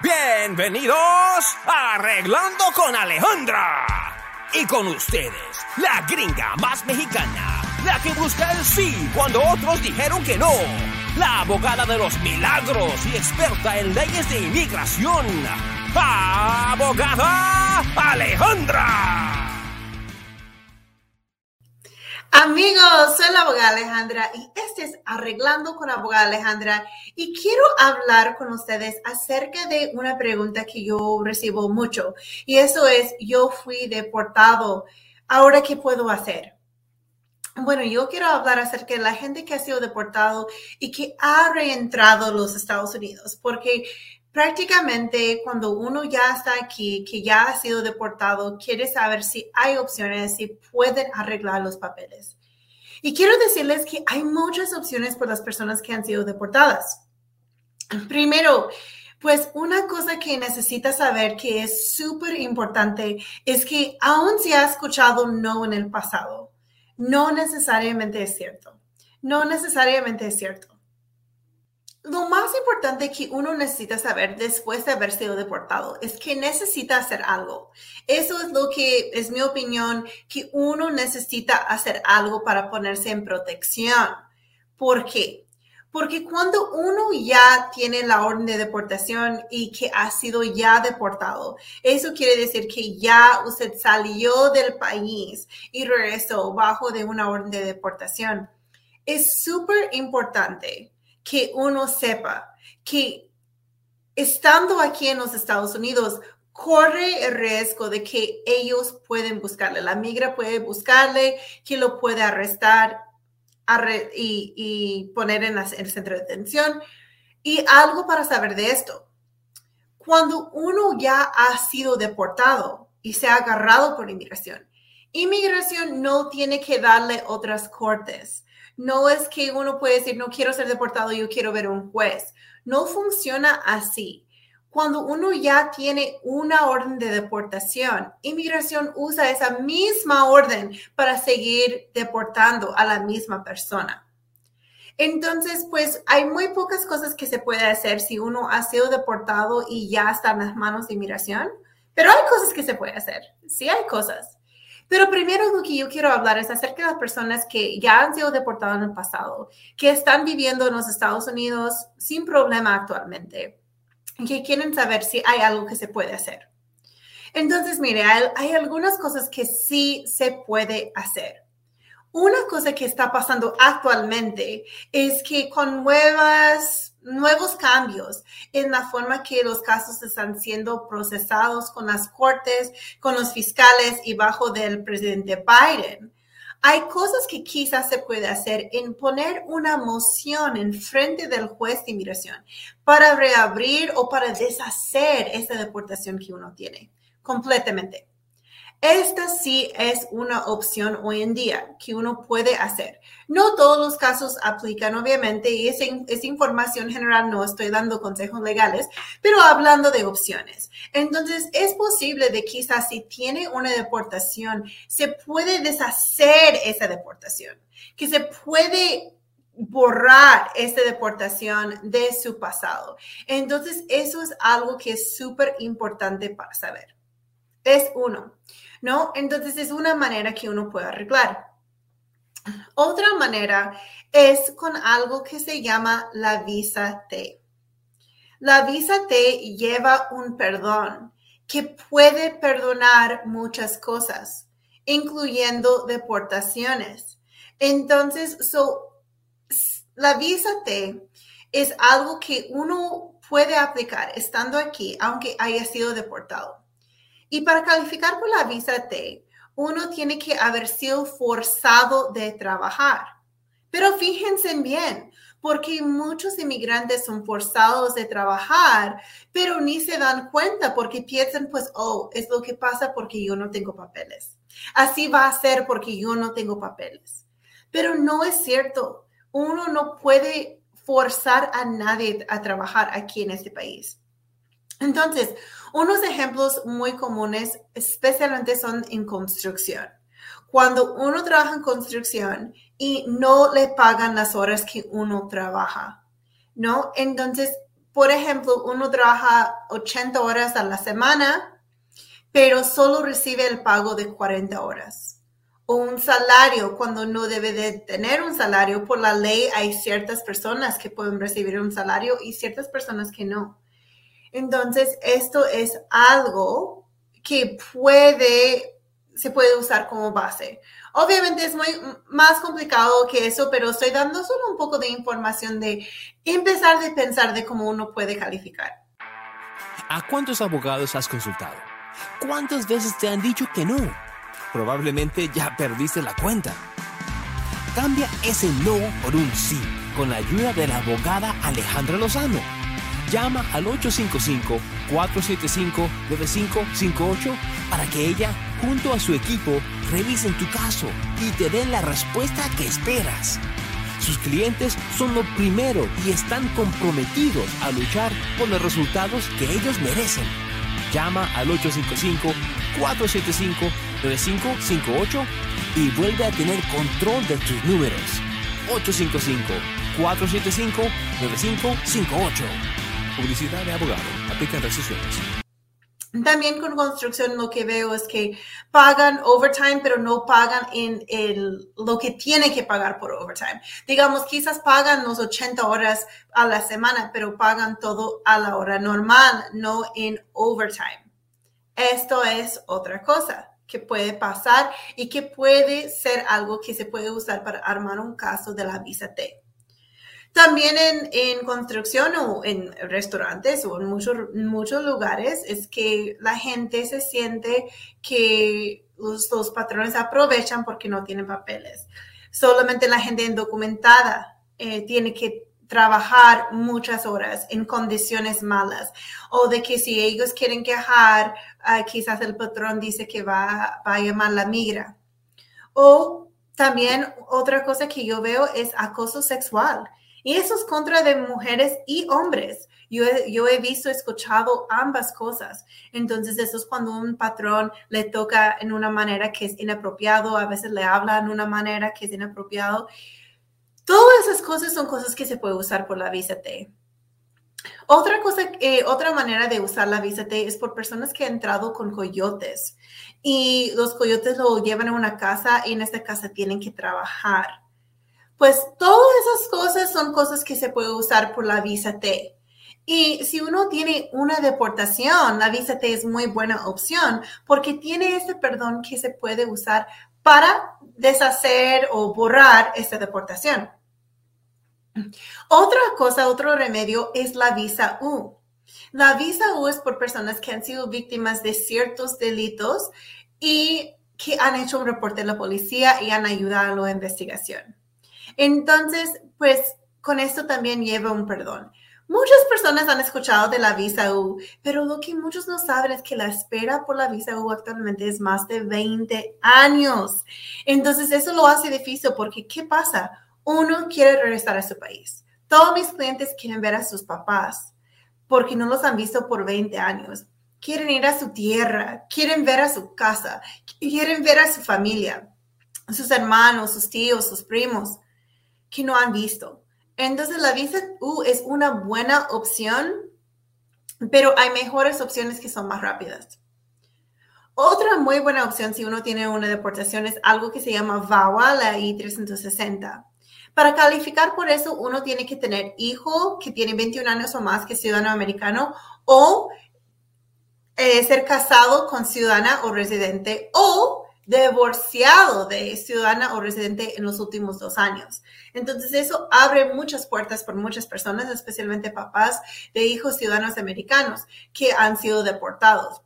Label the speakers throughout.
Speaker 1: Bienvenidos a Arreglando con Alejandra. Y con ustedes, la gringa más mexicana, la que busca el sí cuando otros dijeron que no, la abogada de los milagros y experta en leyes de inmigración, abogada Alejandra.
Speaker 2: Amigos, soy la abogada Alejandra y este es Arreglando con abogada Alejandra y quiero hablar con ustedes acerca de una pregunta que yo recibo mucho y eso es, yo fui deportado, ¿ahora qué puedo hacer? Bueno, yo quiero hablar acerca de la gente que ha sido deportado y que ha reentrado a los Estados Unidos, porque prácticamente cuando uno ya está aquí, que ya ha sido deportado, quiere saber si hay opciones, si pueden arreglar los papeles. Y quiero decirles que hay muchas opciones por las personas que han sido deportadas. Primero, pues una cosa que necesitas saber que es súper importante es que aun si has escuchado no en el pasado, no necesariamente es cierto. No necesariamente es cierto lo más importante que uno necesita saber después de haber sido deportado es que necesita hacer algo. Eso es lo que es mi opinión, que uno necesita hacer algo para ponerse en protección. ¿Por qué? Porque cuando uno ya tiene la orden de deportación y que ha sido ya deportado, eso quiere decir que ya usted salió del país y regresó bajo de una orden de deportación. Es súper importante que uno sepa que estando aquí en los Estados Unidos, corre el riesgo de que ellos pueden buscarle, la migra puede buscarle, que lo puede arrestar y, poner en, el centro de detención. Y algo para saber de esto, cuando uno ya ha sido deportado y se ha agarrado por inmigración, inmigración no tiene que darle otras cortes. No es que uno puede decir, no quiero ser deportado, yo quiero ver un juez. No funciona así. Cuando uno ya tiene una orden de deportación, inmigración usa esa misma orden para seguir deportando a la misma persona. Entonces, pues hay muy pocas cosas que se puede hacer si uno ha sido deportado y ya está en las manos de inmigración, pero hay cosas que se puede hacer. Sí hay cosas. Pero primero lo que yo quiero hablar es acerca de las personas que ya han sido deportadas en el pasado, que están viviendo en los Estados Unidos sin problema actualmente, que quieren saber si hay algo que se puede hacer. Entonces, mire, hay, algunas cosas que sí se puede hacer. Una cosa que está pasando actualmente es que con nuevas nuevos cambios en la forma que los casos están siendo procesados con las cortes, con los fiscales y bajo del presidente Biden. Hay cosas que quizás se puede hacer en poner una moción en frente del juez de inmigración para reabrir o para deshacer esa deportación que uno tiene completamente. Esta sí es una opción hoy en día que uno puede hacer. No todos los casos aplican, obviamente, y esa, información general no estoy dando consejos legales, pero hablando de opciones. Entonces, es posible de quizás si tiene una deportación, se puede deshacer esa deportación, que se puede borrar esa deportación de su pasado. Entonces, eso es algo que es súper importante para saber. Es uno. ¿no? Entonces es una manera que uno puede arreglar. Otra manera es con algo que se llama la visa T. La visa T lleva un perdón que puede perdonar muchas cosas, incluyendo deportaciones. Entonces, la visa T es algo que uno puede aplicar estando aquí, aunque haya sido deportado. Y para calificar por la visa T, uno tiene que haber sido forzado de trabajar. Pero fíjense bien, porque muchos inmigrantes son forzados de trabajar, pero ni se dan cuenta porque piensan, pues, oh, es lo que pasa porque yo no tengo papeles. Así va a ser porque yo no tengo papeles. Pero no es cierto. Uno no puede forzar a nadie a trabajar aquí en este país. Entonces, unos ejemplos muy comunes, especialmente son en construcción. Cuando uno trabaja en construcción y no le pagan las horas que uno trabaja, ¿no? Entonces, por ejemplo, uno trabaja 80 horas a la semana, pero solo recibe el pago de 40 horas. O un salario cuando no debe de tener un salario. Por la ley hay ciertas personas que pueden recibir un salario y ciertas personas que no. Entonces, esto es algo que puede, se puede usar como base. Obviamente es muy más complicado que eso, pero estoy dando solo un poco de información de empezar de pensar de cómo uno puede calificar.
Speaker 1: ¿A cuántos abogados has consultado? ¿Cuántas veces te han dicho que no? Probablemente ya perdiste la cuenta. Cambia ese no por un sí con la ayuda de la abogada Alejandra Lozano. Llama al 855-475-9558 para que ella, junto a su equipo, revisen tu caso y te den la respuesta que esperas. Sus clientes son lo primero y están comprometidos a luchar por los resultados que ellos merecen. Llama al 855-475-9558 y vuelve a tener control de tus números. 855-475-9558. Publicidad de abogado. Aplican restricciones.
Speaker 2: También con construcción lo que veo es que pagan overtime, pero no pagan en el, lo que tiene que pagar por overtime. Digamos, quizás pagan los 80 horas a la semana, pero pagan todo a la hora normal, no en overtime. Esto es otra cosa que puede pasar y que puede ser algo que se puede usar para armar un caso de la visa T. También en, construcción o en restaurantes o en muchos, muchos lugares es que la gente se siente que los, patrones aprovechan porque no tienen papeles. Solamente la gente indocumentada eh, tiene que trabajar muchas horas en condiciones malas o de que si ellos quieren quejar, ah, quizás el patrón dice que va, va a llamar la migra. O también otra cosa que yo veo es acoso sexual y eso es contra de mujeres y hombres. Yo he, yo he visto, escuchado ambas cosas. Entonces, eso es cuando un patrón le toca en una manera que es inapropiado, a veces le habla en una manera que es inapropiado. Todas esas cosas son cosas que se puede usar por la visa. Otra cosa, eh, otra manera de usar la visa es por personas que han entrado con coyotes y los coyotes lo llevan a una casa y en esta casa tienen que trabajar. Pues todas esas cosas son cosas que se puede usar por la visa T. Y si uno tiene una deportación, la visa T es muy buena opción porque tiene ese perdón que se puede usar para deshacer o borrar esta deportación. Otra cosa, otro remedio es la visa U. La visa U es por personas que han sido víctimas de ciertos delitos y que han hecho un reporte a la policía y han ayudado a la investigación. Entonces, pues con esto también lleva un perdón. Muchas personas han escuchado de la visa U, pero lo que muchos no saben es que la espera por la visa U actualmente es más de 20 años. Entonces, eso lo hace difícil porque, ¿qué pasa? Uno quiere regresar a su país. Todos mis clientes quieren ver a sus papás porque no los han visto por 20 años. Quieren ir a su tierra, quieren ver a su casa, quieren ver a su familia, sus hermanos, sus tíos, sus primos que no han visto. Entonces la visa U es una buena opción, pero hay mejores opciones que son más rápidas. Otra muy buena opción si uno tiene una deportación es algo que se llama VAWA, la I-360. Para calificar por eso, uno tiene que tener hijo que tiene 21 años o más que ciudadano americano o eh, ser casado con ciudadana o residente o divorciado de ciudadana o residente en los últimos dos años. Entonces eso abre muchas puertas por muchas personas, especialmente papás de hijos ciudadanos americanos que han sido deportados.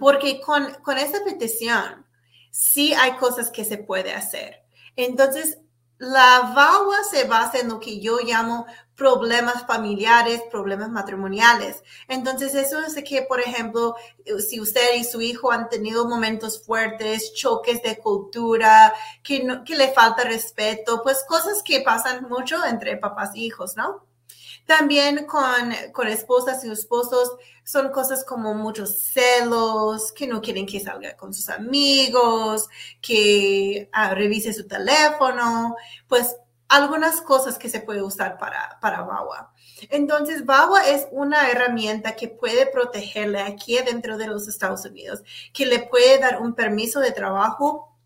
Speaker 2: Porque con, con esa petición sí hay cosas que se puede hacer. Entonces, la VAWA se basa en lo que yo llamo problemas familiares, problemas matrimoniales. Entonces, eso es que, por ejemplo, si usted y su hijo han tenido momentos fuertes, choques de cultura, que, que le falta respeto, pues cosas que pasan mucho entre papás e hijos, ¿no? También con, con esposas y esposos son cosas como muchos celos, que no quieren que salga con sus amigos, que ah, revise su teléfono. Pues algunas cosas que se puede usar para, para VAWA. Entonces, VAWA es una herramienta que puede protegerle aquí dentro de los Estados Unidos, que le puede dar un permiso de trabajo,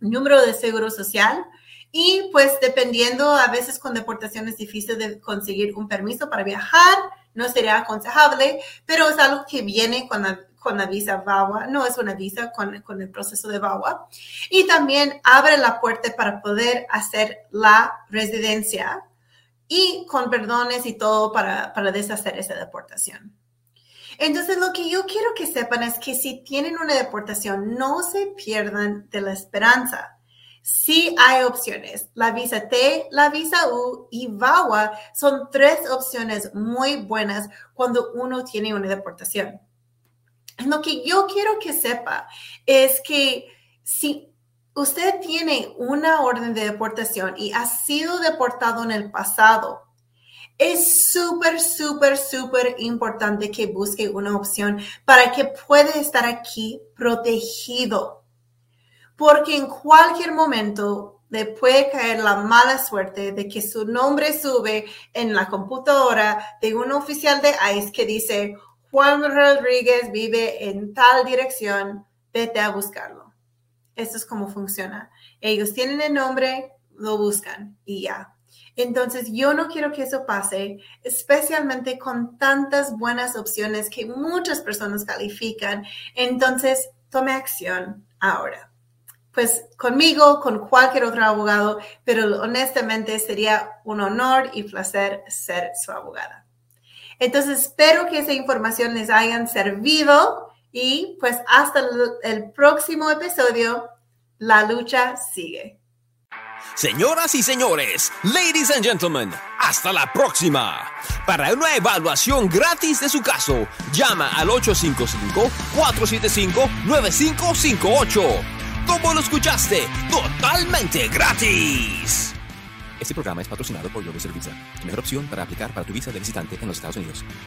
Speaker 2: número de seguro social, y pues dependiendo, a veces con deportación es difícil de conseguir un permiso para viajar, no sería aconsejable, pero es algo que viene con la, con la visa VAWA, no es una visa con, con, el proceso de VAWA. Y también abre la puerta para poder hacer la residencia y con perdones y todo para, para deshacer esa deportación. Entonces, lo que yo quiero que sepan es que si tienen una deportación, no se pierdan de la esperanza. Sí hay opciones. La visa T, la visa U y VAWA son tres opciones muy buenas cuando uno tiene una deportación. Lo que yo quiero que sepa es que si usted tiene una orden de deportación y ha sido deportado en el pasado, es súper, súper, súper importante que busque una opción para que pueda estar aquí protegido. Porque en cualquier momento le puede caer la mala suerte de que su nombre sube en la computadora de un oficial de ICE que dice, Juan Rodríguez vive en tal dirección, vete a buscarlo. Esto es cómo funciona. Ellos tienen el nombre, lo buscan y ya. Entonces, yo no quiero que eso pase, especialmente con tantas buenas opciones que muchas personas califican. Entonces, tome acción ahora pues conmigo, con cualquier otro abogado, pero honestamente sería un honor y placer ser su abogada. Entonces, espero que esa información les haya servido y pues hasta el próximo episodio, la lucha sigue.
Speaker 1: Señoras y señores, ladies and gentlemen, hasta la próxima. Para una evaluación gratis de su caso, llama al 855-475-9558 como lo escuchaste, totalmente gratis.
Speaker 3: Este programa es patrocinado por Global Visa, la mejor opción para aplicar para tu visa de visitante en los Estados Unidos.